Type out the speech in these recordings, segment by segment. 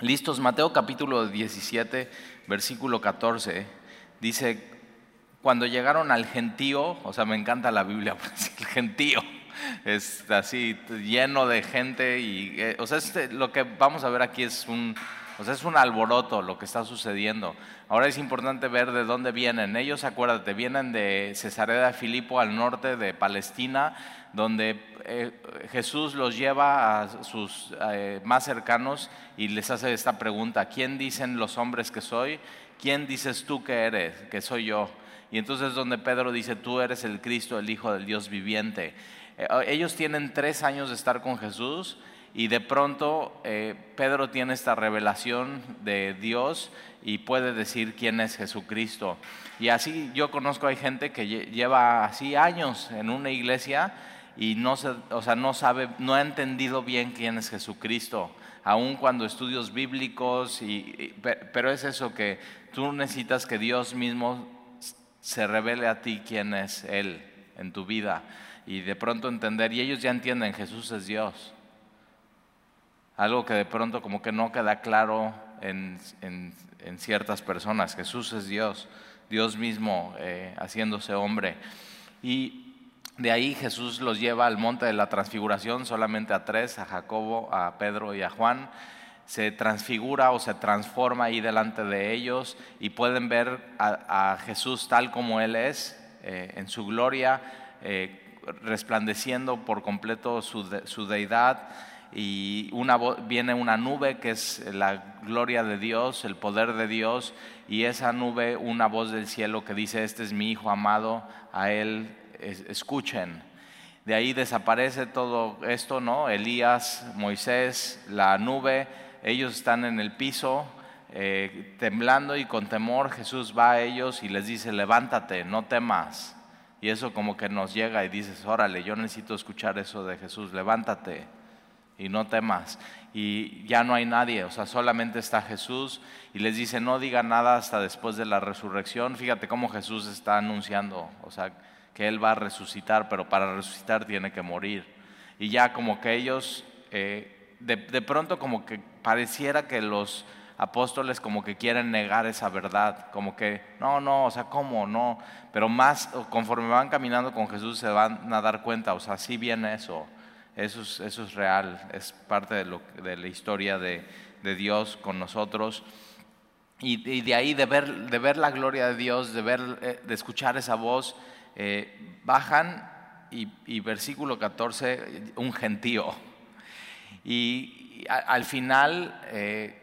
Listos, Mateo capítulo 17, versículo 14, dice, cuando llegaron al gentío, o sea, me encanta la Biblia, el gentío es así lleno de gente y, eh, o sea, este, lo que vamos a ver aquí es un, o sea, es un alboroto lo que está sucediendo. Ahora es importante ver de dónde vienen. Ellos, acuérdate, vienen de Cesarea de Filipo al norte de Palestina, donde eh, Jesús los lleva a sus eh, más cercanos y les hace esta pregunta, ¿quién dicen los hombres que soy? ¿Quién dices tú que eres, que soy yo? Y entonces donde Pedro dice, tú eres el Cristo, el Hijo del Dios viviente. Eh, ellos tienen tres años de estar con Jesús y de pronto Pedro tiene esta revelación de Dios y puede decir quién es Jesucristo. Y así yo conozco, hay gente que lleva así años en una iglesia y no, se, o sea, no sabe, no ha entendido bien quién es Jesucristo, aun cuando estudios bíblicos, y, pero es eso que tú necesitas que Dios mismo se revele a ti quién es Él en tu vida y de pronto entender, y ellos ya entienden, Jesús es Dios. Algo que de pronto como que no queda claro en, en, ciertas personas, Jesús es Dios, Dios mismo eh, haciéndose hombre. Y de ahí Jesús los lleva al monte de la transfiguración, solamente a tres, a Jacobo, a Pedro y a Juan. Se transfigura o se transforma ahí delante de ellos y pueden ver a, Jesús tal como Él es, eh, en su gloria, eh, resplandeciendo por completo su, deidad. Y una, viene una nube que es la gloria de Dios, el poder de Dios, y esa nube, una voz del cielo que dice, este es mi Hijo amado, a Él escuchen. De ahí desaparece todo esto, ¿no? Elías, Moisés, la nube, ellos están en el piso, eh, temblando y con temor Jesús va a ellos y les dice, levántate, no temas. Y eso como que nos llega y dices, órale, yo necesito escuchar eso de Jesús, levántate y no temas. Y ya no hay nadie, o sea, solamente está Jesús y les dice, no diga nada hasta después de la resurrección. Fíjate cómo Jesús está anunciando, o sea, que Él va a resucitar, pero para resucitar tiene que morir. Y ya como que ellos, eh, de, pronto como que pareciera que los apóstoles como que quieren negar esa verdad, como que, no, no, o sea, ¿cómo? No, pero más conforme van caminando con Jesús se van a dar cuenta, o sea, sí viene eso, eso es, eso es real, es parte de, lo, de la historia de, de Dios con nosotros. Y, de ahí de ver, de ver la gloria de Dios, de, ver, eh, de escuchar esa voz, eh, bajan y, versículo 14, un gentío. Y, al final, eh,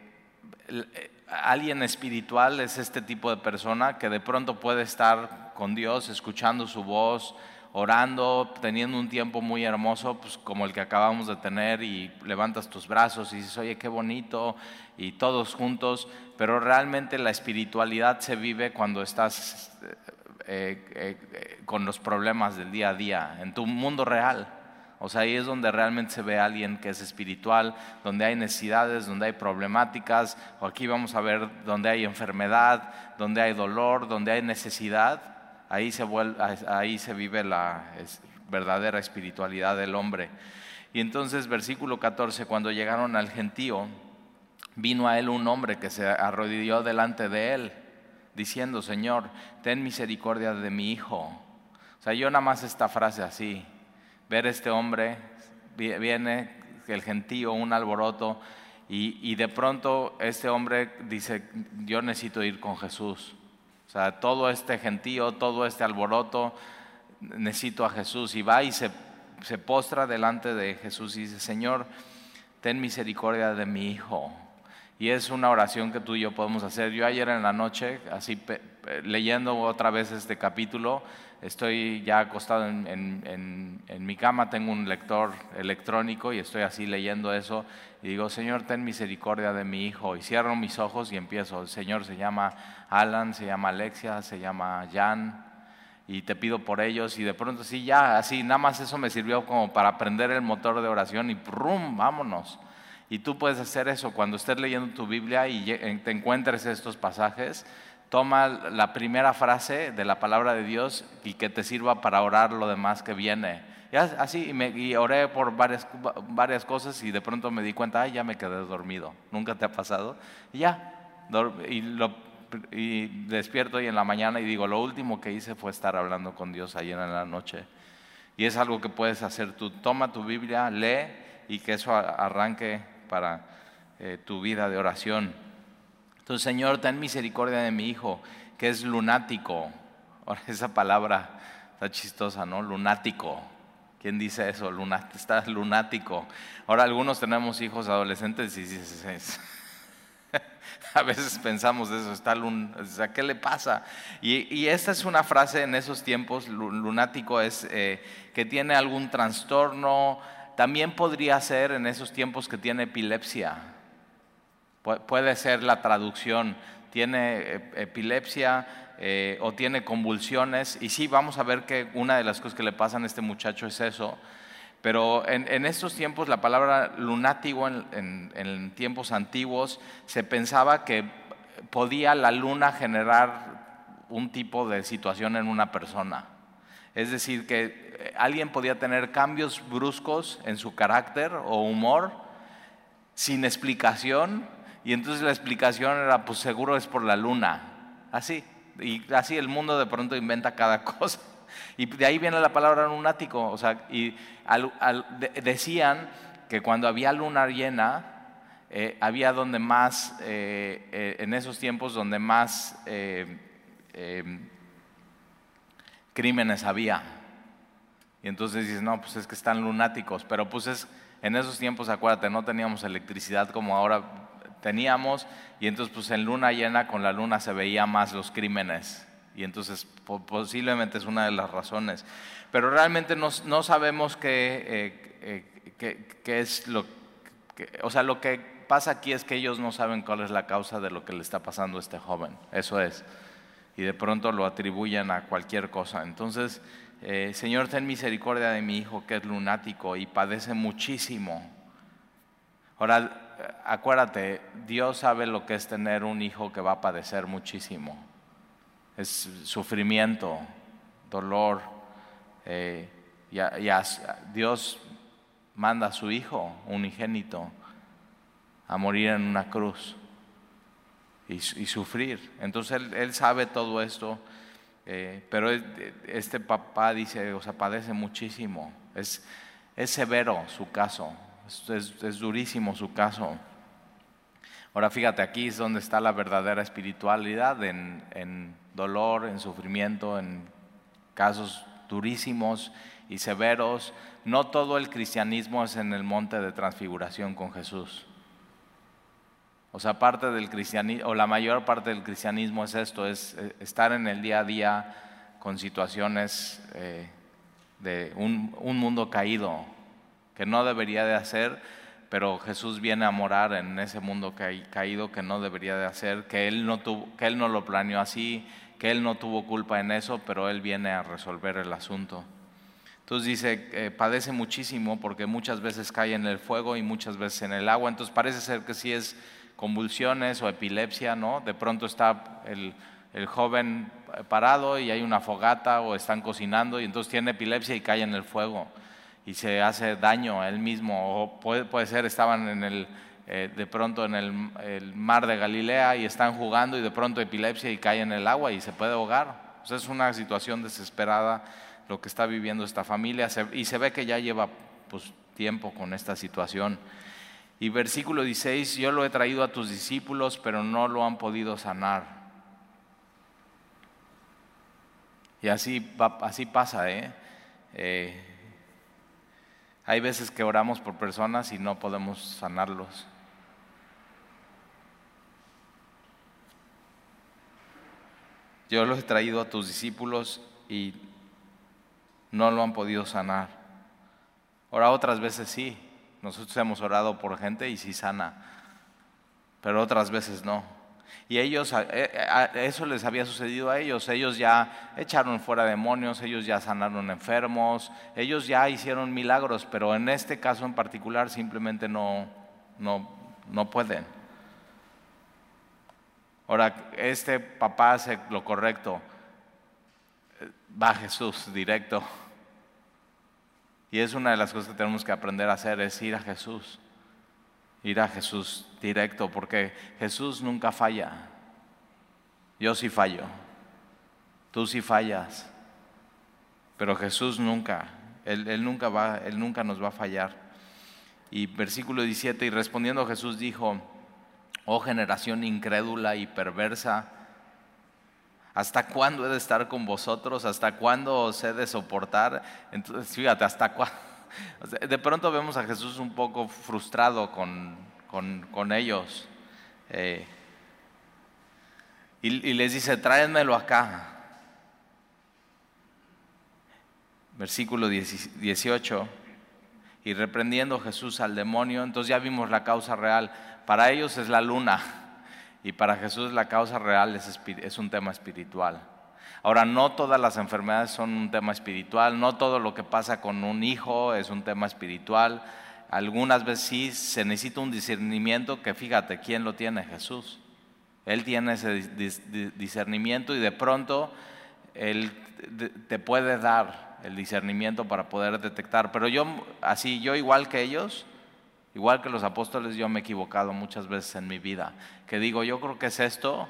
eh, alguien espiritual es este tipo de persona que de pronto puede estar con Dios, escuchando su voz, orando, teniendo un tiempo muy hermoso, pues como el que acabamos de tener, y levantas tus brazos y dices, oye, qué bonito, y todos juntos, pero realmente la espiritualidad se vive cuando estás eh, eh, con los problemas del día a día, en tu mundo real. O sea, ahí es donde realmente se ve a alguien que es espiritual, donde hay necesidades, donde hay problemáticas, o aquí vamos a ver donde hay enfermedad, donde hay dolor, donde hay necesidad, ahí se, ahí se vive la verdadera espiritualidad del hombre. Y entonces, versículo 14, cuando llegaron al gentío, vino a él un hombre que se arrodilló delante de él diciendo, Señor, ten misericordia de mi hijo. O sea, yo nada más esta frase así, ver este hombre, viene el gentío, un alboroto, y, de pronto este hombre dice, yo necesito ir con Jesús. O sea, todo este gentío, todo este alboroto, necesito a Jesús. Y va y se, se postra delante de Jesús y dice, Señor, ten misericordia de mi hijo. Y es una oración que tú y yo podemos hacer. Yo ayer en la noche, así leyendo otra vez este capítulo, estoy ya acostado en, mi cama, tengo un lector electrónico y estoy así leyendo eso y digo, Señor, ten misericordia de mi hijo. Y cierro mis ojos y empiezo. El Señor se llama Alan, se llama Alexia, se llama Jan y te pido por ellos y de pronto sí, ya, así, nada más eso me sirvió como para prender el motor de oración y ¡prum! Vámonos. Y tú puedes hacer eso cuando estés leyendo tu Biblia y te encuentres estos pasajes. Toma la primera frase de la palabra de Dios y que te sirva para orar lo demás que viene. Ya, así, y, me, y oré por varias, varias cosas y de pronto me di cuenta, ay, ya me quedé dormido. ¿Nunca te ha pasado? Y ya, y, y despierto y en la mañana y digo, lo último que hice fue estar hablando con Dios ayer en la noche. Y es algo que puedes hacer tú. Toma tu Biblia, lee y que eso arranque para eh, tu vida de oración. Entonces, Señor, ten misericordia de mi hijo, que es lunático. Ahora, esa palabra está chistosa, ¿no? Lunático. ¿Quién dice eso? Lunat estás lunático. Ahora algunos tenemos hijos adolescentes y dices, a veces pensamos eso, está lun ¿qué le pasa? Y, esta es una frase en esos tiempos, lunático es eh, que tiene algún trastorno, también podría ser en esos tiempos que tiene epilepsia. puede ser la traducción, tiene eh, epilepsia, eh, o tiene convulsiones. Y sí, vamos a ver que una de las cosas que le pasan a este muchacho es eso. Pero en, estos tiempos la palabra lunático en, tiempos antiguos se pensaba que podía la luna generar un tipo de situación en una persona. Es decir, que eh, alguien podía tener cambios bruscos en su carácter o humor sin explicación y entonces la explicación era pues seguro es por la luna. Así. Y así el mundo de pronto inventa cada cosa. Y de ahí viene la palabra lunático. O sea, y decían que cuando había luna llena, eh, había donde más, eh, en esos tiempos, donde más crímenes había. Y entonces dices, no, pues es que están lunáticos. Pero pues es, en esos tiempos, acuérdate, no teníamos electricidad como ahora teníamos y entonces pues en luna llena con la luna se veía más los crímenes y entonces posiblemente es una de las razones. Pero realmente no, no sabemos qué, eh, qué, es lo que, o sea, lo que pasa aquí es que ellos no saben cuál es la causa de lo que le está pasando a este joven, eso es. Y de pronto lo atribuyen a cualquier cosa. Entonces, eh, Señor, ten misericordia de mi hijo que es lunático y padece muchísimo. Ahora, acuérdate, Dios sabe lo que es tener un hijo que va a padecer muchísimo. Es sufrimiento, dolor. Eh, Dios manda a su hijo, unigénito, a morir en una cruz y, sufrir. Entonces él, sabe todo esto, eh, pero este papá dice, o sea, padece muchísimo. Es, es severo su caso, es, durísimo su caso. Ahora fíjate, aquí es donde está la verdadera espiritualidad, en, dolor, en sufrimiento, en casos durísimos y severos. No todo el cristianismo es en el monte de transfiguración con Jesús. O sea, parte del cristianismo, o la mayor parte del cristianismo es esto, es eh, estar en el día a día con situaciones eh, de un, un mundo caído, que no debería de hacer, pero Jesús viene a morar en ese mundo caído que no debería de hacer, que él no, tuvo, que él no lo planeó así, que él no tuvo culpa en eso, pero él viene a resolver el asunto. Entonces dice, eh, padece muchísimo porque muchas veces cae en el fuego y muchas veces en el agua. Entonces parece ser que si es convulsiones o epilepsia, ¿no? De pronto está el, el joven parado y hay una fogata o están cocinando y entonces tiene epilepsia y cae en el fuego y se hace daño a él mismo. O puede, puede ser, estaban en el, eh, de pronto en el, mar de Galilea y están jugando y de pronto epilepsia y cae en el agua y se puede ahogar. es una situación desesperada lo que está viviendo esta familia y se ve que ya lleva pues, tiempo con esta situación. Y versículo 16, yo lo he traído a tus discípulos, pero no lo han podido sanar. Y así, así pasa, ¿eh? eh hay veces que oramos por personas y no podemos sanarlos. Yo los he traído a tus discípulos y no lo han podido sanar. Ahora otras veces sí. Nosotros hemos orado por gente y sí sana, pero otras veces no. Y ellos, eh, eh, eso les había sucedido a ellos. Ellos ya echaron fuera demonios, ellos ya sanaron enfermos, ellos ya hicieron milagros, pero en este caso en particular simplemente no, no, no pueden. Ahora, este papá hace lo correcto. Va a Jesús directo. Y es una de las cosas que tenemos que aprender a hacer, es ir a Jesús. Ir a Jesús directo, porque Jesús nunca falla. Yo sí fallo. Tú sí fallas. Pero Jesús nunca. Él, nunca va, él nunca nos va a fallar. Y versículo 17, y respondiendo Jesús dijo, oh generación incrédula y perversa, ¿hasta cuándo he de estar con vosotros? ¿Hasta cuándo os he de soportar? Entonces, fíjate, ¿hasta cuándo? de pronto vemos a Jesús un poco frustrado con, con, ellos. Eh, y, les dice, tráenmelo acá. Versículo 18 y reprendiendo Jesús al demonio, entonces ya vimos la causa real. Para ellos es la luna y para Jesús la causa real es, un tema espiritual. Ahora, no todas las enfermedades son un tema espiritual, no todo lo que pasa con un hijo es un tema espiritual. Algunas veces sí se necesita un discernimiento que fíjate, ¿quién lo tiene? Jesús. Él tiene ese discernimiento y de pronto Él te puede dar el discernimiento para poder detectar. Pero yo, así, yo igual que ellos, igual que los apóstoles, yo me he equivocado muchas veces en mi vida. Que digo, yo creo que es esto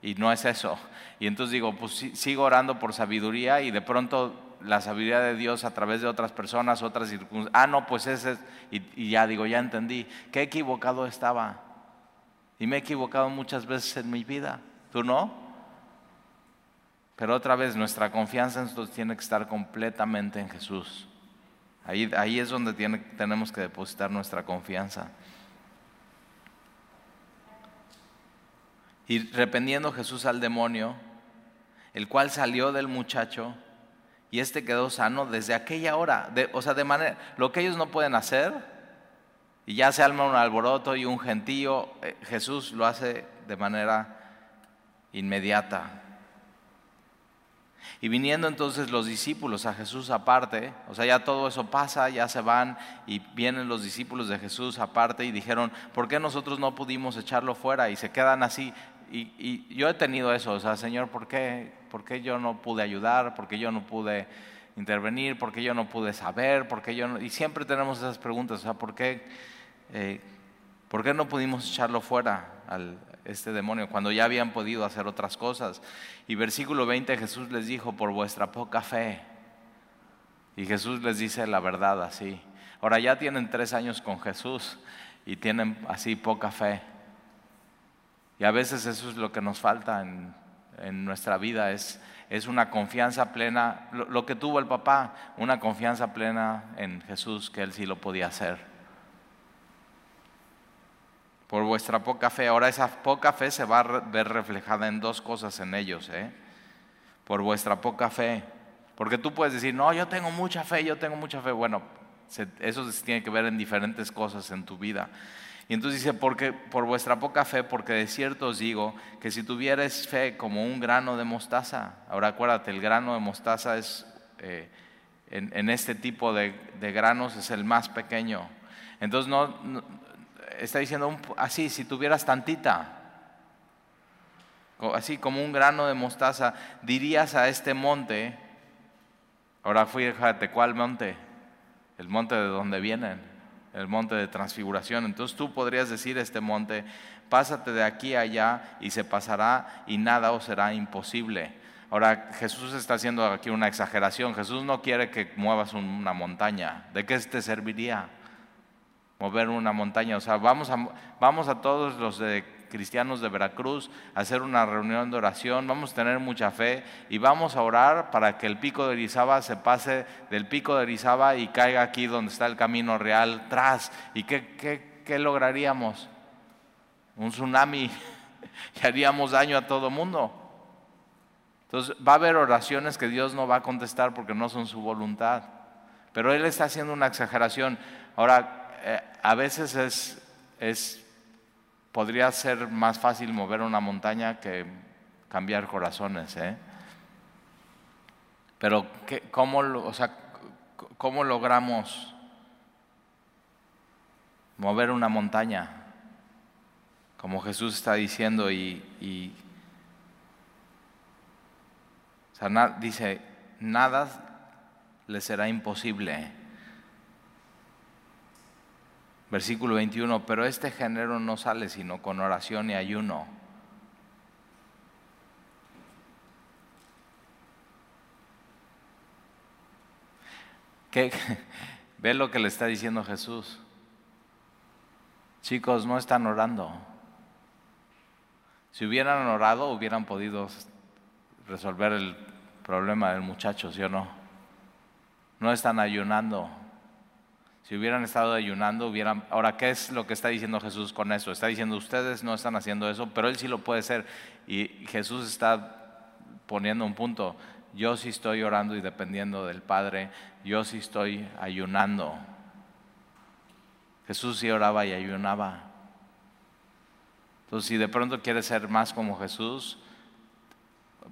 y no es eso. Y entonces digo, pues sigo orando por sabiduría y de pronto la sabiduría de Dios a través de otras personas, otras circunstancias. Ah, no, pues ese es. Y, y ya digo, ya entendí. Qué equivocado estaba. Y me he equivocado muchas veces en mi vida. ¿Tú no? Pero otra vez, nuestra confianza en nosotros tiene que estar completamente en Jesús. Ahí, ahí es donde tiene, tenemos que depositar nuestra confianza. Y reprendiendo Jesús al demonio, el cual salió del muchacho y este quedó sano desde aquella hora. o sea, de manera, lo que ellos no pueden hacer, y ya se alma un alboroto y un gentío, eh, Jesús lo hace de manera inmediata. Y viniendo entonces los discípulos a Jesús aparte, o sea, ya todo eso pasa, ya se van y vienen los discípulos de Jesús aparte y dijeron, ¿por qué nosotros no pudimos echarlo fuera? Y se quedan así. Y, yo he tenido eso, o sea, Señor, ¿por qué, ¿por qué yo no pude ayudar? ¿Por qué yo no pude intervenir? ¿Por qué yo no pude saber? ¿Por qué yo? Y siempre tenemos esas preguntas, o sea, ¿por qué, eh, ¿por qué no pudimos echarlo fuera al, este demonio, cuando ya habían podido hacer otras cosas. Y versículo 20 Jesús les dijo, por vuestra poca fe. Y Jesús les dice la verdad así. Ahora ya tienen tres años con Jesús y tienen así poca fe. Y a veces eso es lo que nos falta en, nuestra vida, es, es una confianza plena, lo que tuvo el papá, una confianza plena en Jesús, que él sí lo podía hacer por vuestra poca fe. Ahora esa poca fe se va a ver reflejada en dos cosas en ellos, ¿eh? por vuestra poca fe. Porque tú puedes decir, no, yo tengo mucha fe, yo tengo mucha fe. Bueno, eso tiene que ver en diferentes cosas en tu vida. Y entonces dice, porque, por vuestra poca fe, porque de cierto os digo que si tuvieres fe como un grano de mostaza, ahora acuérdate, el grano de mostaza es, eh, en, este tipo de, granos es el más pequeño. Entonces no está diciendo así, si tuvieras tantita, así como un grano de mostaza, dirías a este monte, ahora fíjate, ¿cuál monte? El monte de donde vienen, el monte de transfiguración. Entonces tú podrías decir a este monte, pásate de aquí a allá y se pasará y nada os será imposible. Ahora Jesús está haciendo aquí una exageración. Jesús no quiere que muevas una montaña. ¿De qué te serviría? Mover una montaña. O sea, vamos a, vamos a todos los de cristianos de Veracruz a hacer una reunión de oración, vamos a tener mucha fe y vamos a orar para que el pico de Erizaba se pase del pico de Erizaba y caiga aquí donde está el camino real tras. ¿Y qué, qué, qué lograríamos? Un tsunami y haríamos daño a todo mundo. Entonces va a haber oraciones que Dios no va a contestar porque no son su voluntad. Pero Él está haciendo una exageración. Ahora, eh, a veces es, es, podría ser más fácil mover una montaña que cambiar corazones. ¿eh? Pero ¿cómo, o sea, ¿cómo logramos mover una montaña? Como Jesús está diciendo y, o sea, dice, nada le será imposible. Versículo 21, pero este género no sale sino con oración y ayuno. ¿Qué? Ve lo que le está diciendo Jesús. Chicos, no están orando. Si hubieran orado, hubieran podido resolver el problema del muchacho, ¿sí o no? No están ayunando. Si hubieran estado ayunando, hubieran... Ahora, ¿qué es lo que está diciendo Jesús con eso? Está diciendo, ustedes no están haciendo eso, pero Él sí lo puede hacer. Y Jesús está poniendo un punto. Yo sí estoy orando y dependiendo del Padre. Yo sí estoy ayunando. Jesús sí oraba y ayunaba. Entonces, si de pronto quieres ser más como Jesús,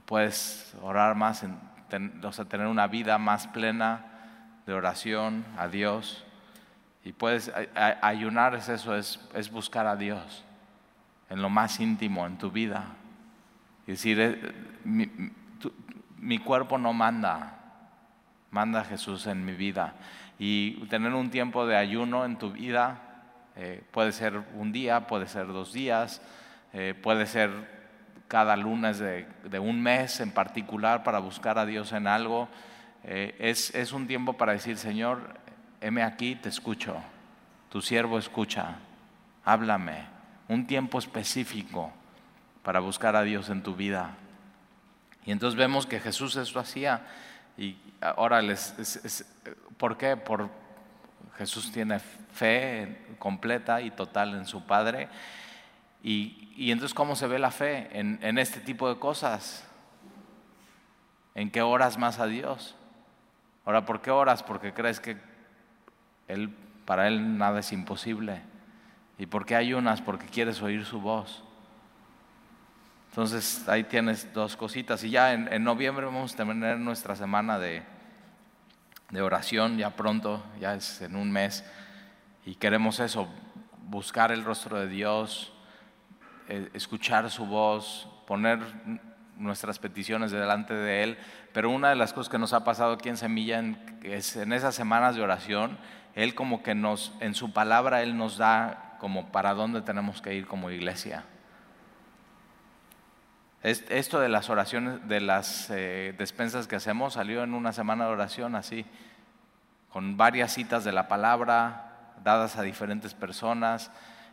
puedes orar más, o sea, tener una vida más plena de oración a Dios. Y puedes ayunar, es eso, es, es buscar a Dios en lo más íntimo, en tu vida. Y decir, eh, mi, cuerpo no manda, manda Jesús en mi vida. Y tener un tiempo de ayuno en tu vida eh, puede ser un día, puede ser dos días, eh, puede ser cada lunes de, un mes en particular para buscar a Dios en algo. es, es un tiempo para decir, Señor, heme aquí, te escucho, tu siervo escucha, háblame, un tiempo específico para buscar a Dios en tu vida. Y entonces vemos que Jesús eso hacía y ahora les, ¿por qué? Por Jesús tiene fe completa y total en su Padre. Y, y entonces, ¿cómo se ve la fe en, en este tipo de cosas? ¿En qué oras más a Dios? Ahora, ¿por qué oras? Porque crees que él, para Él nada es imposible. ¿Y por qué ayunas? Porque quieres oír su voz. Entonces ahí tienes dos cositas. Y ya en, noviembre vamos a tener nuestra semana de, de, oración, ya pronto, ya es en un mes. Y queremos eso, buscar el rostro de Dios, eh, escuchar su voz, poner nuestras peticiones delante de Él. Pero una de las cosas que nos ha pasado aquí en Semilla es en esas semanas de oración él como que nos, en su palabra, Él nos da como para dónde tenemos que ir como iglesia. Esto de las oraciones, de las eh, despensas que hacemos, salió en una semana de oración así, con varias citas de la palabra dadas a diferentes personas,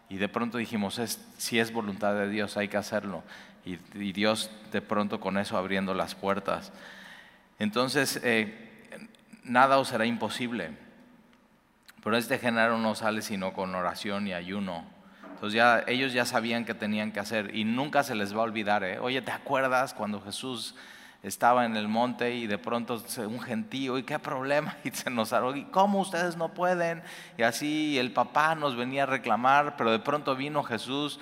y de pronto dijimos, si es voluntad de Dios, hay que hacerlo. Y, Dios de pronto con eso abriendo las puertas. Entonces, eh, nada os será imposible. Pero este género no sale sino con oración y ayuno. Entonces ya ellos ya sabían que tenían que hacer y nunca se les va a olvidar. ¿eh? Oye, ¿te acuerdas cuando Jesús estaba en el monte y de pronto un gentío y qué problema y se nos y cómo ustedes no pueden y así el papá nos venía a reclamar pero de pronto vino Jesús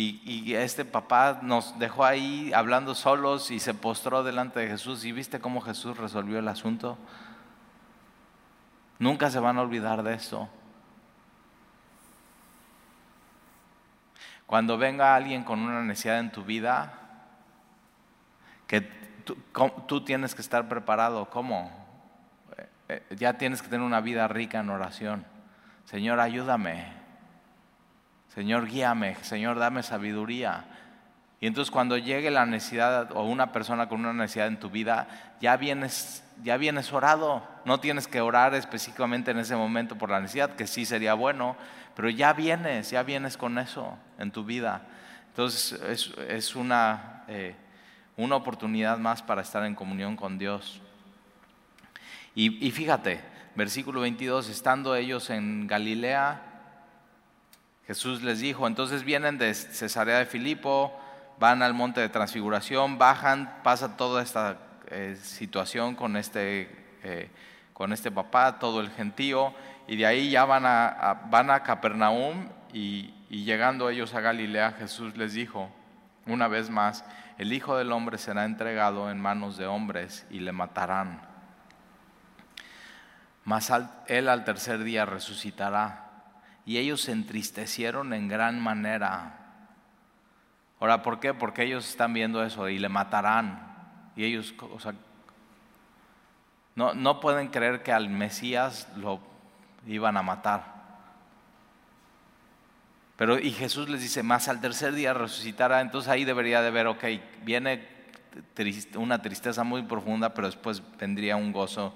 y, este papá nos dejó ahí hablando solos y se postró delante de Jesús y viste cómo Jesús resolvió el asunto Nunca se van a olvidar de esto. Cuando venga alguien con una necesidad en tu vida, que tú, tienes que estar preparado. ¿Cómo? Eh, eh, ya tienes que tener una vida rica en oración. Señor, ayúdame. Señor, guíame. Señor, dame sabiduría. Y entonces cuando llegue la necesidad o una persona con una necesidad en tu vida, ya vienes, ya vienes orado. No tienes que orar específicamente en ese momento por la necesidad, que sí sería bueno, pero ya vienes, ya vienes con eso en tu vida. Entonces es, una, eh, una oportunidad más para estar en comunión con Dios. Y, y fíjate, versículo 22, estando ellos en Galilea, Jesús les dijo, entonces vienen de Cesarea de Filipo, van al monte de transfiguración, bajan, pasa toda esta eh, situación con este, eh, con este papá, todo el gentío, y de ahí ya van a, van a Capernaum y, y llegando ellos a Galilea, Jesús les dijo una vez más, el Hijo del Hombre será entregado en manos de hombres y le matarán. Mas él al tercer día resucitará. Y ellos se entristecieron en gran manera Ahora, ¿por qué? Porque ellos están viendo eso y le matarán. Y ellos, o sea, no, no pueden creer que al Mesías lo iban a matar. Pero y Jesús les dice, más al tercer día resucitará, entonces ahí debería de ver, ok, viene una tristeza muy profunda, pero después vendría un gozo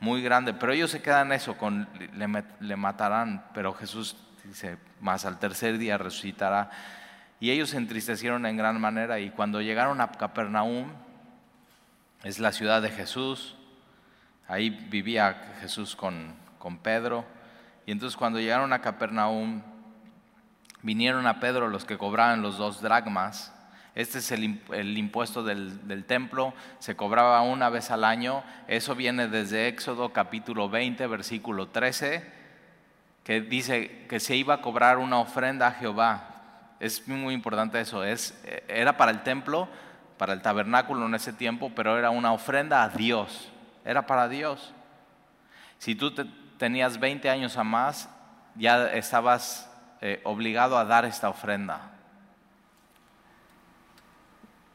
muy grande. Pero ellos se quedan eso, con le, le matarán, pero Jesús dice, más al tercer día resucitará. Y ellos se entristecieron en gran manera y cuando llegaron a Capernaum, es la ciudad de Jesús, ahí vivía Jesús con, con Pedro, y entonces cuando llegaron a Capernaum, vinieron a Pedro los que cobraban los dos dragmas. Este es el, impuesto del, templo, se cobraba una vez al año. Eso viene desde Éxodo capítulo 20, versículo 13, que dice que se iba a cobrar una ofrenda a Jehová. Es muy importante eso, es, era para el templo, para el tabernáculo en ese tiempo, pero era una ofrenda a Dios, era para Dios. Si tú tenías 20 años a más, ya estabas eh, obligado a dar esta ofrenda.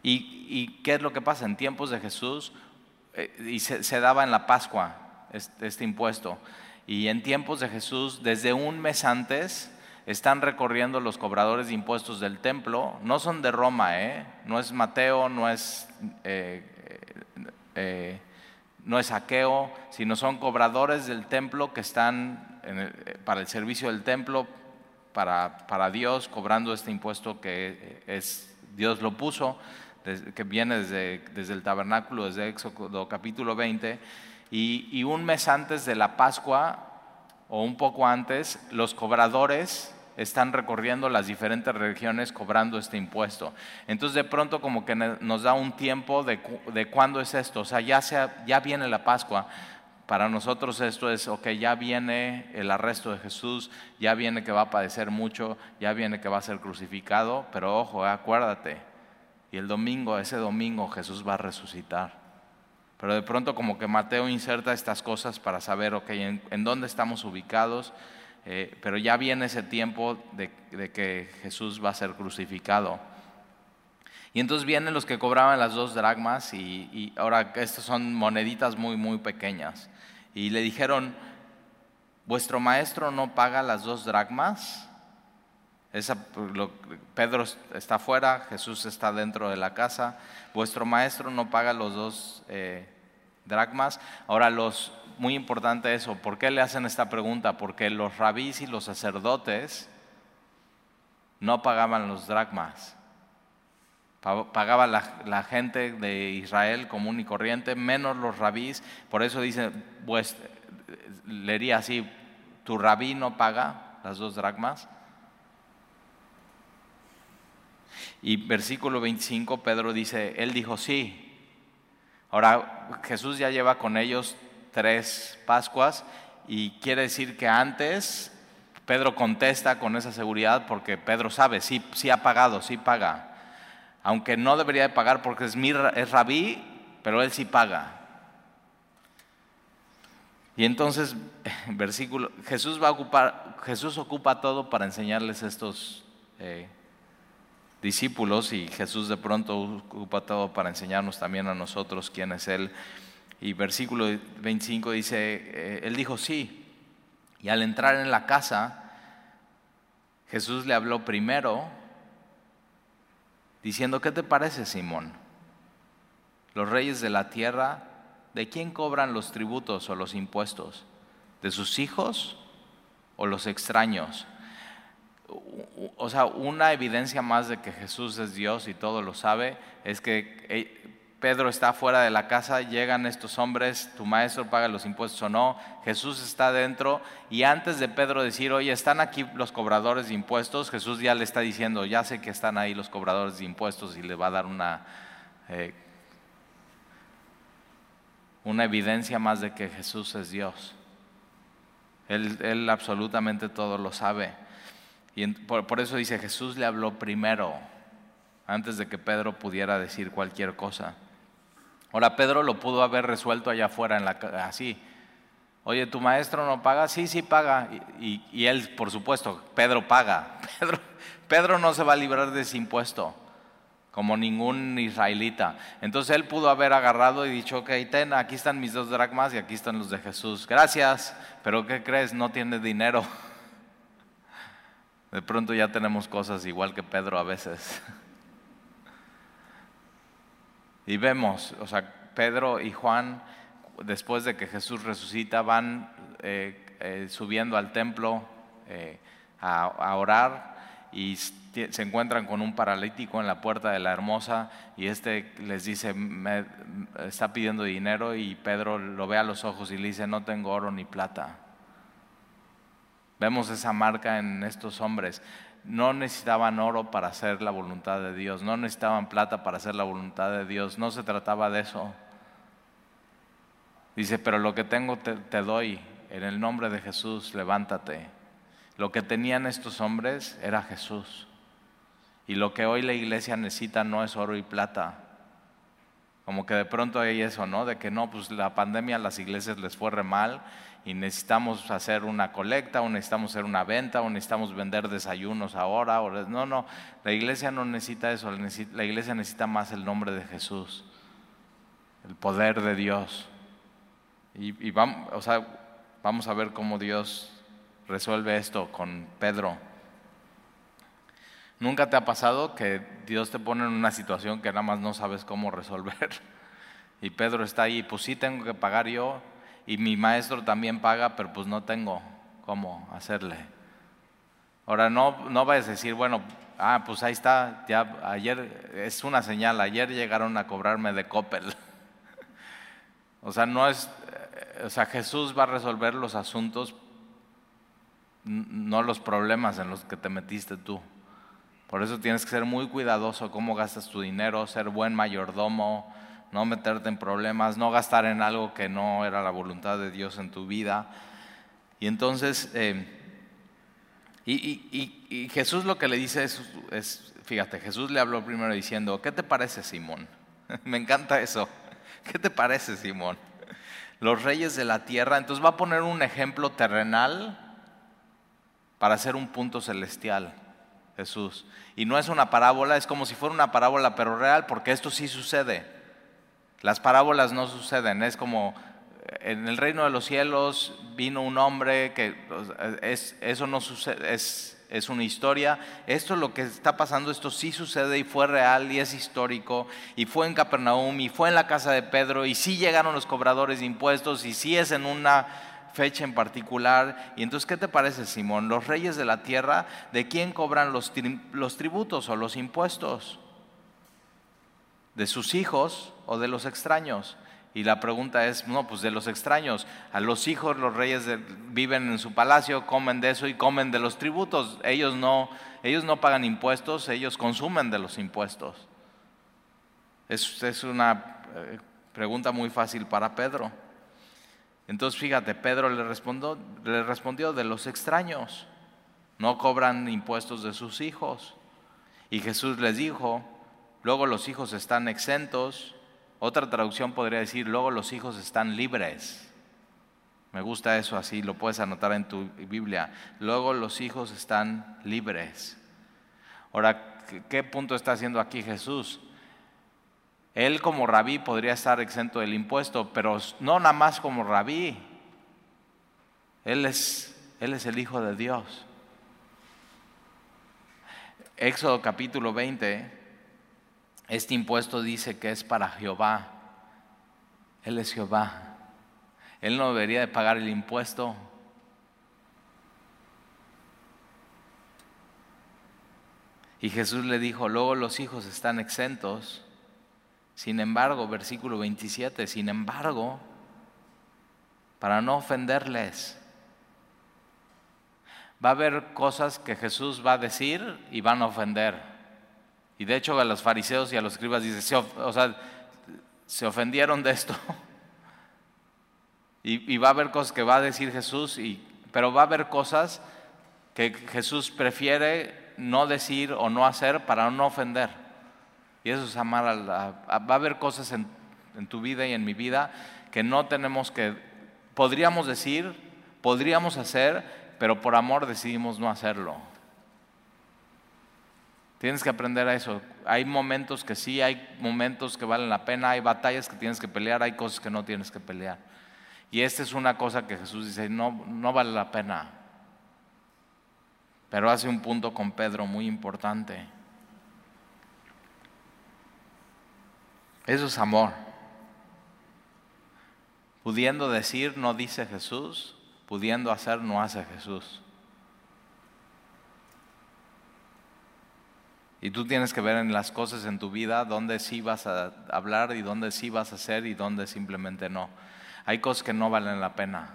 ¿Y, qué es lo que pasa? En tiempos de Jesús, eh, y se, daba en la Pascua este, impuesto, y en tiempos de Jesús, desde un mes antes, están recorriendo los cobradores de impuestos del templo, no son de Roma, ¿eh? no es Mateo, no es, no es Saqueo, sino son cobradores del templo que están para el servicio del templo, para, Dios, cobrando este impuesto que es, Dios lo puso, que viene desde, desde, el tabernáculo, desde Éxodo capítulo 20, y, y un mes antes de la Pascua, o un poco antes, los cobradores están recorriendo las diferentes regiones cobrando este impuesto. Entonces de pronto como que nos da un tiempo de, de cuándo es esto, o sea, ya, sea, ya viene la Pascua, para nosotros esto es, ok, ya viene el arresto de Jesús, ya viene que va a padecer mucho, ya viene que va a ser crucificado, pero ojo, acuérdate, y el domingo, ese domingo Jesús va a resucitar. Pero de pronto como que Mateo inserta estas cosas para saber, ok, en, dónde estamos ubicados, eh, pero ya viene ese tiempo de, que Jesús va a ser crucificado. Y entonces vienen los que cobraban las dos dragmas y, y ahora estas son moneditas muy, muy pequeñas y le dijeron, ¿vuestro maestro no paga las dos dracmas? Pedro está fuera, Jesús está dentro de la casa. Vuestro maestro no paga los dos eh, dracmas. Ahora, los, muy importante eso, ¿por qué le hacen esta pregunta? Porque los rabís y los sacerdotes no pagaban los dracmas. Pagaba la, gente de Israel común y corriente, menos los rabís. Por eso dice, pues, leería así, tu rabí no paga las dos dracmas. Y versículo 25, Pedro dice, él dijo sí. Ahora, Jesús ya lleva con ellos tres Pascuas y quiere decir que antes Pedro contesta con esa seguridad porque Pedro sabe, sí, sí ha pagado, sí paga aunque no debería de pagar porque es, mi, es rabí, pero él sí paga. Y entonces, versículo, Jesús va a ocupar, Jesús ocupa todo para enseñarles estos eh, discípulos y Jesús de pronto ocupa todo para enseñarnos también a nosotros quién es Él. Y versículo 25 dice, eh, Él dijo sí. Y al entrar en la casa, Jesús le habló primero diciendo, ¿qué te parece, Simón? Los reyes de la tierra, ¿de quién cobran los tributos o los impuestos? ¿De sus hijos o los extraños? O sea, una evidencia más de que Jesús es Dios y todo lo sabe es que Pedro está fuera de la casa, llegan estos hombres, tu maestro paga los impuestos o no, Jesús está dentro y antes de Pedro decir, oye, están aquí los cobradores de impuestos, Jesús ya le está diciendo, ya sé que están ahí los cobradores de impuestos y le va a dar una, eh, una evidencia más de que Jesús es Dios. Él, absolutamente todo lo sabe. Y por eso dice, Jesús le habló primero, antes de que Pedro pudiera decir cualquier cosa. Ahora Pedro lo pudo haber resuelto allá afuera, en la, así. Oye, ¿tu maestro no paga? Sí, sí paga. Y, él, por supuesto, Pedro paga. Pedro, Pedro no se va a librar de ese impuesto, como ningún israelita. Entonces él pudo haber agarrado y dicho, ok, ten, aquí están mis dos dracmas y aquí están los de Jesús. Gracias, pero ¿qué crees? No tiene dinero. De pronto ya tenemos cosas igual que Pedro a veces. Y vemos, o sea, Pedro y Juan, después de que Jesús resucita, van eh, eh, subiendo al templo eh, a, orar y se encuentran con un paralítico en la puerta de la hermosa y este les dice, está pidiendo dinero y Pedro lo ve a los ojos y le dice, no tengo oro ni plata. Vemos esa marca en estos hombres. No necesitaban oro para hacer la voluntad de Dios, no necesitaban plata para hacer la voluntad de Dios, no se trataba de eso. Dice, pero lo que tengo te, doy, en el nombre de Jesús, levántate. Lo que tenían estos hombres era Jesús. Y lo que hoy la iglesia necesita no es oro y plata. Como que de pronto hay eso, ¿no? De que no, pues la pandemia a las iglesias les fue re mal y necesitamos hacer una colecta, o necesitamos hacer una venta, o necesitamos vender desayunos ahora. no, no, la iglesia no necesita eso, la iglesia necesita más el nombre de Jesús, el poder de Dios. Y, vamos, o sea, vamos a ver cómo Dios resuelve esto con Pedro. ¿Nunca te ha pasado que Dios te pone en una situación que nada más no sabes cómo resolver? Y Pedro está ahí, pues sí tengo que pagar yo, y mi maestro también paga, pero pues no tengo cómo hacerle. Ahora no, no vayas a decir, bueno, ah, pues ahí está, ya ayer es una señal, ayer llegaron a cobrarme de Coppel. o sea, no es, o sea, Jesús va a resolver los asuntos, no los problemas en los que te metiste tú. Por eso tienes que ser muy cuidadoso cómo gastas tu dinero, ser buen mayordomo, no meterte en problemas, no gastar en algo que no era la voluntad de Dios en tu vida. Y entonces, eh, y, Jesús lo que le dice es, fíjate, Jesús le habló primero diciendo, ¿qué te parece Simón? Me encanta eso. ¿Qué te parece Simón? Los reyes de la tierra, entonces va a poner un ejemplo terrenal para hacer un punto celestial. Jesús. Y no es una parábola, es como si fuera una parábola, pero real, porque esto sí sucede. Las parábolas no suceden, es como en el reino de los cielos vino un hombre que es, eso no sucede, es, es una historia. Esto es lo que está pasando, esto sí sucede y fue real y es histórico. Y fue en Capernaum y fue en la casa de Pedro y sí llegaron los cobradores de impuestos y sí es en una fecha en particular. Y entonces, ¿qué te parece, Simón? Los reyes de la tierra, ¿de quién cobran los, los tributos o los impuestos? ¿De sus hijos o de los extraños? Y la pregunta es, no, pues de los extraños. A los hijos, los reyes viven en su palacio, comen de eso y comen de los tributos. Ellos no, ellos no pagan impuestos, ellos consumen de los impuestos. Es, es una eh, pregunta muy fácil para Pedro. Entonces, fíjate, Pedro le respondió, le respondió de los extraños. No cobran impuestos de sus hijos. Y Jesús les dijo, luego los hijos están exentos. Otra traducción podría decir, luego los hijos están libres. Me gusta eso así, lo puedes anotar en tu Biblia. Luego los hijos están libres. Ahora, ¿qué punto está haciendo aquí Jesús? Él como rabí podría estar exento del impuesto, pero no nada más como rabí. Él es, él es el Hijo de Dios. Éxodo capítulo 20 este impuesto dice que es para Jehová. Él es Jehová. Él no debería de pagar el impuesto. Y Jesús le dijo, luego los hijos están exentos. Sin embargo, versículo 27, sin embargo, para no ofenderles, va a haber cosas que Jesús va a decir y van a ofender. Y de hecho a los fariseos y a los escribas dice, o sea, se ofendieron de esto. Y, va a haber cosas que va a decir Jesús, y, pero va a haber cosas que Jesús prefiere no decir o no hacer para no ofender. Y eso es amar a la... va a haber cosas en, en tu vida y en mi vida que no tenemos que... Podríamos decir, podríamos hacer, pero por amor decidimos no hacerlo. Tienes que aprender a eso. Hay momentos que sí, hay momentos que valen la pena, hay batallas que tienes que pelear, hay cosas que no tienes que pelear. Y esta es una cosa que Jesús dice, no, no vale la pena. Pero hace un punto con Pedro muy importante. Eso es amor. Pudiendo decir, no dice Jesús. Pudiendo hacer, no hace Jesús. Y tú tienes que ver en las cosas en tu vida dónde sí vas a hablar y dónde sí vas a hacer y dónde simplemente no. Hay cosas que no valen la pena.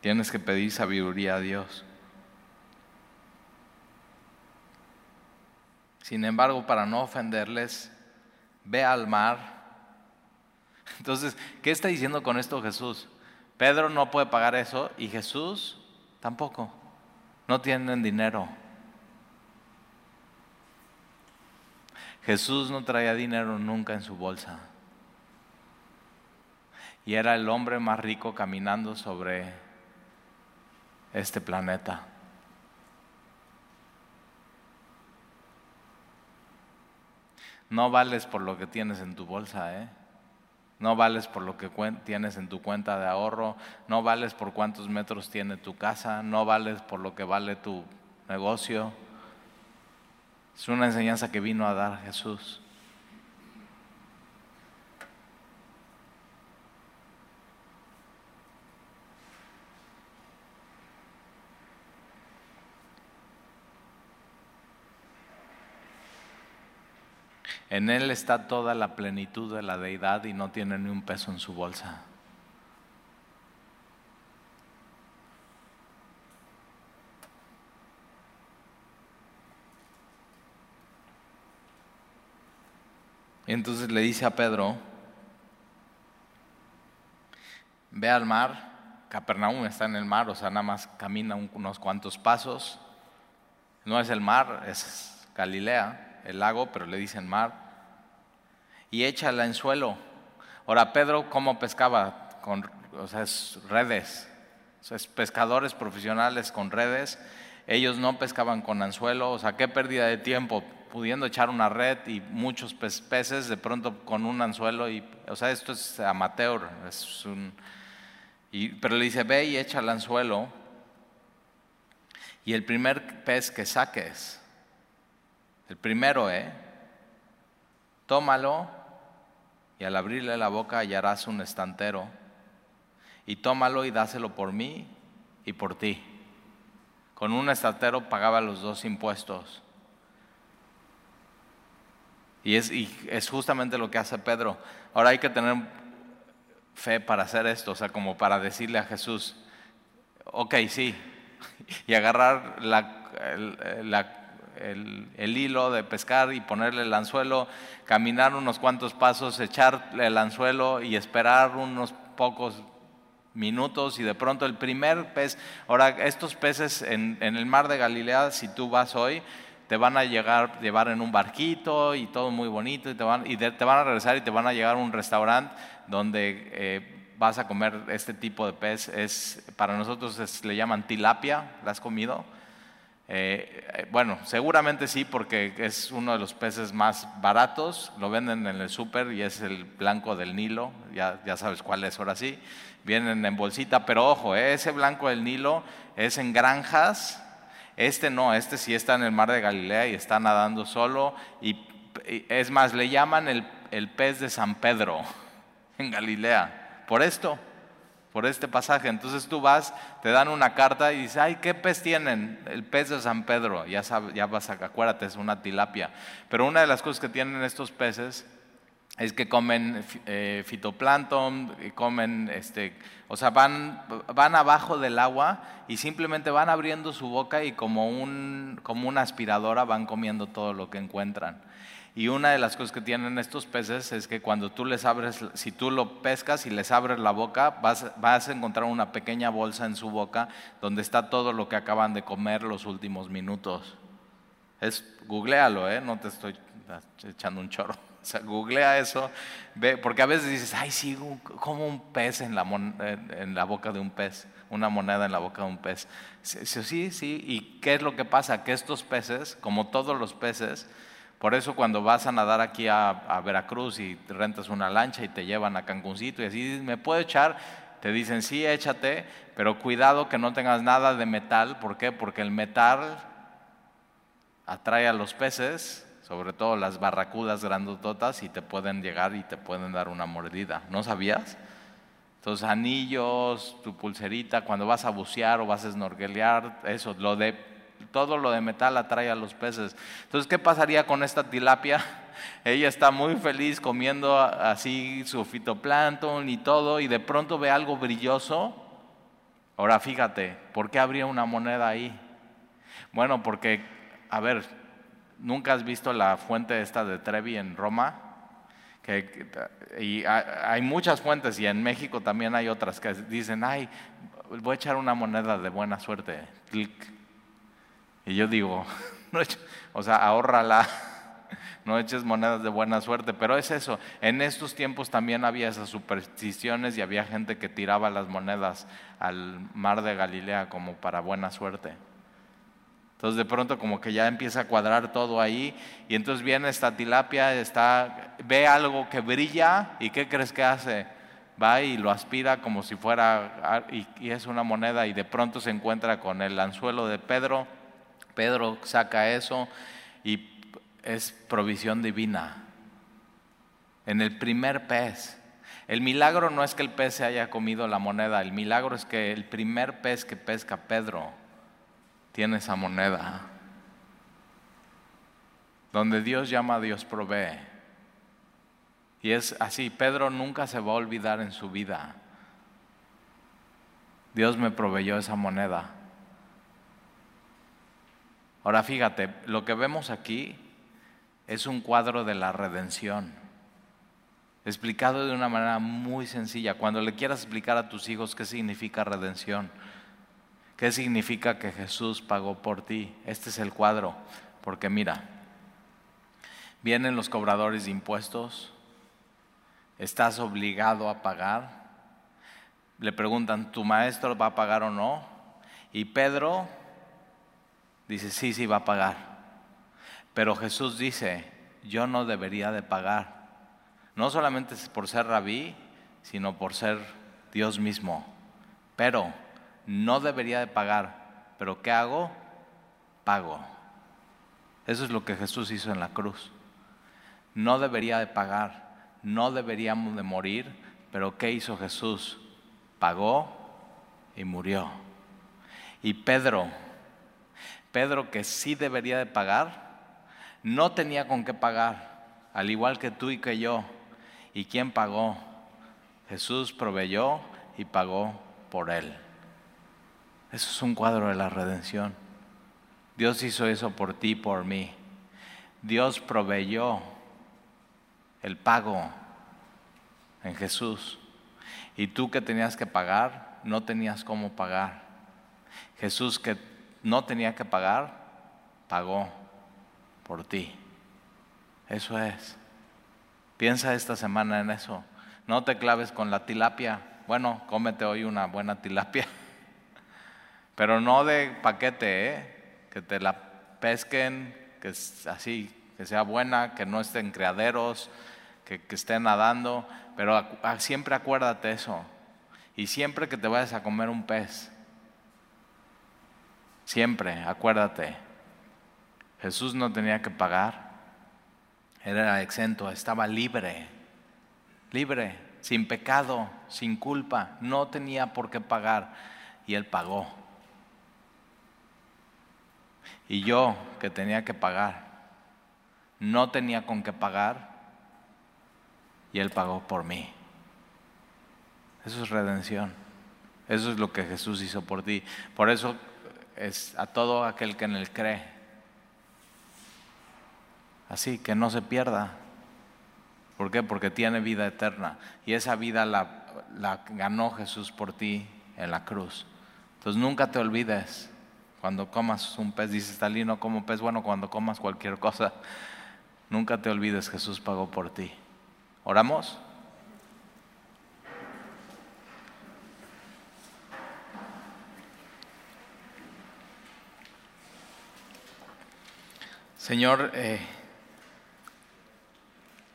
Tienes que pedir sabiduría a Dios. Sin embargo, para no ofenderles, ve al mar. Entonces, ¿qué está diciendo con esto Jesús? Pedro no puede pagar eso y Jesús tampoco. No tienen dinero. Jesús no traía dinero nunca en su bolsa. Y era el hombre más rico caminando sobre este planeta. No vales por lo que tienes en tu bolsa, ¿eh? No vales por lo que tienes en tu cuenta de ahorro, no vales por cuántos metros tiene tu casa, no vales por lo que vale tu negocio. Es una enseñanza que vino a dar Jesús. En Él está toda la plenitud de la deidad y no tiene ni un peso en su bolsa. Y entonces le dice a Pedro, ve al mar, Capernaum está en el mar, o sea, nada más camina unos cuantos pasos. No es el mar, es Galilea el lago, pero le dicen mar, y echa el anzuelo. Ahora, Pedro, ¿cómo pescaba? Con o sea, redes. O sea, es pescadores profesionales con redes. Ellos no pescaban con anzuelo. O sea, qué pérdida de tiempo pudiendo echar una red y muchos peces de pronto con un anzuelo. Y, o sea, esto es amateur. Es un, pero le dice, ve y echa el anzuelo. Y el primer pez que saques, el primero, ¿eh? Tómalo y al abrirle la boca hallarás un estantero. Y tómalo y dáselo por mí y por ti. Con un estantero pagaba los dos impuestos. Y es, justamente lo que hace Pedro. Ahora hay que tener fe para hacer esto, o sea, como para decirle a Jesús, ok, sí, y agarrar la, la el, hilo de pescar y ponerle el anzuelo, caminar unos cuantos pasos, echar el anzuelo y esperar unos pocos minutos y de pronto el primer pez, ahora estos peces en, el mar de Galilea, si tú vas hoy, te van a llegar, llevar en un barquito y todo muy bonito y te van, y te van a regresar y te van a llegar a un restaurante donde eh, vas a comer este tipo de pez. Es, para nosotros le llaman tilapia, ¿la has comido? Eh, eh, bueno, seguramente sí, porque es uno de los peces más baratos, lo venden en el súper y es el blanco del Nilo, ya, ya, sabes cuál es ahora sí, vienen en bolsita, pero ojo, eh, ese blanco del Nilo es en granjas, este no, este sí está en el mar de Galilea y está nadando solo, y, es más, le llaman el, el pez de San Pedro en Galilea, por esto por este pasaje. Entonces tú vas, te dan una carta y dices, ay, ¿qué pez tienen? El pez de San Pedro, ya, sabes, ya vas a, acuérdate, es una tilapia. Pero una de las cosas que tienen estos peces es que comen eh, fitoplancton, y comen, este, o sea, van, van abajo del agua y simplemente van abriendo su boca y como, un, como una aspiradora van comiendo todo lo que encuentran. Y una de las cosas que tienen estos peces es que cuando tú les abres, si tú lo pescas y les abres la boca, vas, vas a encontrar una pequeña bolsa en su boca donde está todo lo que acaban de comer los últimos minutos. Es, googlealo, ¿eh? no te estoy echando un chorro. O sea, googlea eso, ve, porque a veces dices, ay, sí, como un pez en la, en la boca de un pez, una moneda en la boca de un pez. Sí, sí, ¿y qué es lo que pasa? Que estos peces, como todos los peces, por eso cuando vas a nadar aquí a, Veracruz y rentas una lancha y te llevan a Cancuncito y así, me puedo echar, te dicen, sí, échate, pero cuidado que no tengas nada de metal. ¿Por qué? Porque el metal atrae a los peces, sobre todo las barracudas grandototas, y te pueden llegar y te pueden dar una mordida. ¿No sabías? Entonces, anillos, tu pulserita, cuando vas a bucear o vas a snorkelear, eso, lo de, todo lo de metal atrae a los peces. Entonces, ¿qué pasaría con esta tilapia? Ella está muy feliz comiendo así su fitoplancton y todo, y de pronto ve algo brilloso. Ahora fíjate, ¿por qué habría una moneda ahí? Bueno, porque, a ver, ¿nunca has visto la fuente esta de Trevi en Roma? Y hay muchas fuentes y en México también hay otras que dicen, ay, voy a echar una moneda de buena suerte. Y yo digo, o sea, ahórrala no eches monedas de buena suerte, pero es eso. En estos tiempos también había esas supersticiones y había gente que tiraba las monedas al mar de Galilea como para buena suerte. Entonces de pronto como que ya empieza a cuadrar todo ahí y entonces viene esta tilapia, está, ve algo que brilla y ¿qué crees que hace? Va y lo aspira como si fuera, y, y es una moneda y de pronto se encuentra con el anzuelo de Pedro. Pedro saca eso y es provisión divina. En el primer pez. El milagro no es que el pez se haya comido la moneda, el milagro es que el primer pez que pesca Pedro tiene esa moneda. Donde Dios llama, Dios provee. Y es así, Pedro nunca se va a olvidar en su vida. Dios me proveyó esa moneda. Ahora fíjate, lo que vemos aquí es un cuadro de la redención, explicado de una manera muy sencilla. Cuando le quieras explicar a tus hijos qué significa redención, qué significa que Jesús pagó por ti, este es el cuadro, porque mira, vienen los cobradores de impuestos, estás obligado a pagar, le preguntan, ¿tu maestro va a pagar o no? Y Pedro dice, sí, sí, va a pagar. Pero Jesús dice, yo no debería de pagar, no solamente por ser rabí, sino por ser Dios mismo. Pero no debería de pagar, pero ¿qué hago? Pago. Eso es lo que Jesús hizo en la cruz. No debería de pagar, no deberíamos de morir, pero ¿qué hizo Jesús? Pagó y murió. Y Pedro, Pedro que sí debería de pagar, no tenía con qué pagar, al igual que tú y que yo. ¿Y quién pagó? Jesús proveyó y pagó por él. Eso es un cuadro de la redención. Dios hizo eso por ti por mí. Dios proveyó el pago en Jesús. Y tú que tenías que pagar, no tenías cómo pagar. Jesús que no tenía que pagar, pagó por ti. Eso es. Piensa esta semana en eso. No te claves con la tilapia. Bueno, cómete hoy una buena tilapia. Pero no de paquete, ¿eh? que te la pesquen, que así, que sea buena, que no estén criaderos, que, que estén nadando. Pero siempre acuérdate eso. Y siempre que te vayas a comer un pez, siempre acuérdate Jesús no tenía que pagar, era exento, estaba libre, libre, sin pecado, sin culpa, no tenía por qué pagar y Él pagó. Y yo que tenía que pagar, no tenía con qué pagar y Él pagó por mí. Eso es redención. Eso es lo que Jesús hizo por ti. Por eso es a todo aquel que en Él cree así, que no se pierda. ¿Por qué? Porque tiene vida eterna. Y esa vida la, ganó Jesús por ti en la cruz. Entonces nunca te olvides. Cuando comas un pez, dices, Talí, no como pez, bueno, cuando comas cualquier cosa, nunca te olvides, Jesús pagó por ti. ¿Oramos? Señor, eh,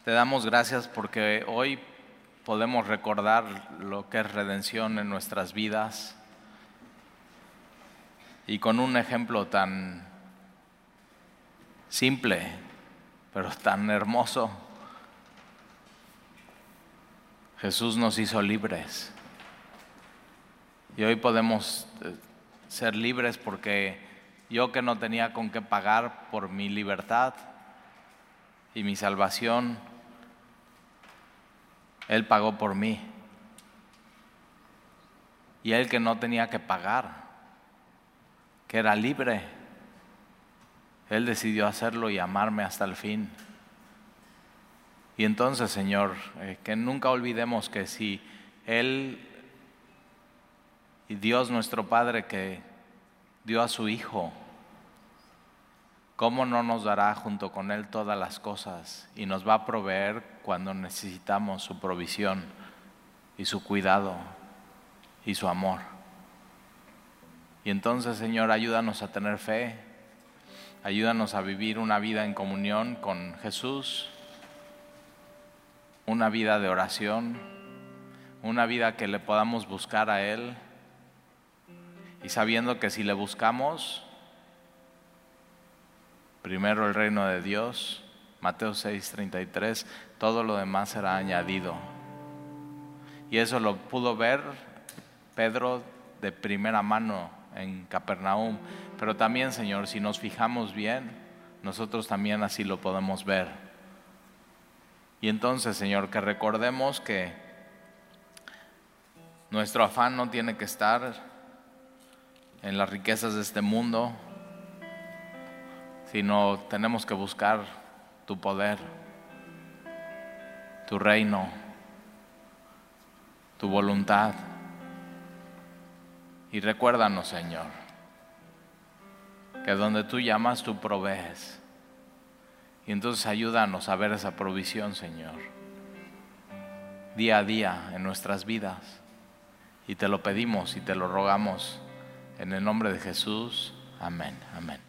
te damos gracias porque hoy podemos recordar lo que es redención en nuestras vidas y con un ejemplo tan simple, pero tan hermoso, Jesús nos hizo libres. Y hoy podemos eh, ser libres porque yo que no tenía con qué pagar por mi libertad y mi salvación, Él pagó por mí. Y Él que no tenía que pagar, que era libre, Él decidió hacerlo y amarme hasta el fin. Y entonces, Señor, eh, que nunca olvidemos que si Él y Dios nuestro Padre que dio a su Hijo, ¿cómo no nos dará junto con Él todas las cosas y nos va a proveer cuando necesitamos su provisión y su cuidado y su amor? Y entonces, Señor, ayúdanos a tener fe, ayúdanos a vivir una vida en comunión con Jesús, una vida de oración, una vida que le podamos buscar a Él. Y sabiendo que si le buscamos, primero el reino de Dios, Mateo 6:33, todo lo demás será añadido. Y eso lo pudo ver Pedro de primera mano en Capernaum. Pero también, Señor, si nos fijamos bien, nosotros también así lo podemos ver. Y entonces, Señor, que recordemos que nuestro afán no tiene que estar en las riquezas de este mundo, sino tenemos que buscar tu poder, tu reino, tu voluntad. Y recuérdanos, Señor, que donde tú llamas, tú provees. Y entonces ayúdanos a ver esa provisión, Señor, día a día en nuestras vidas. Y te lo pedimos y te lo rogamos en el nombre de Jesús, amén, amén.